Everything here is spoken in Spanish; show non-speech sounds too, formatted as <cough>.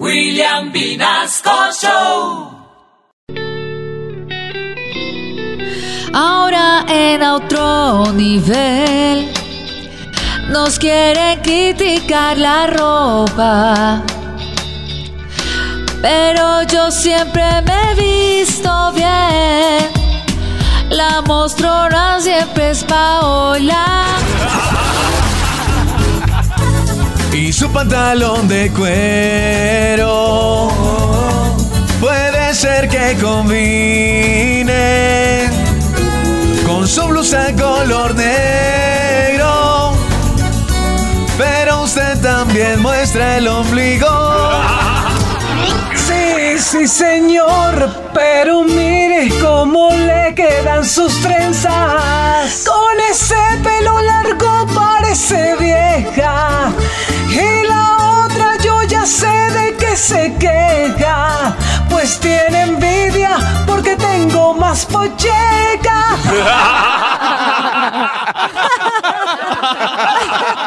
William Vinasco Show. Ahora en otro nivel nos quiere criticar la ropa. Pero yo siempre me he visto bien. La mostrona siempre es Paola. Y su pantalón de cuero ser que combine con su blusa color negro. Pero usted también muestra el ombligo. Sí, sí, señor, pero mire cómo le quedan sus trenzas. Con ese pelo largo parece vieja. Y la otra yo ya sé de qué se queja. Pues tiene envidia porque tengo más polleca. <laughs>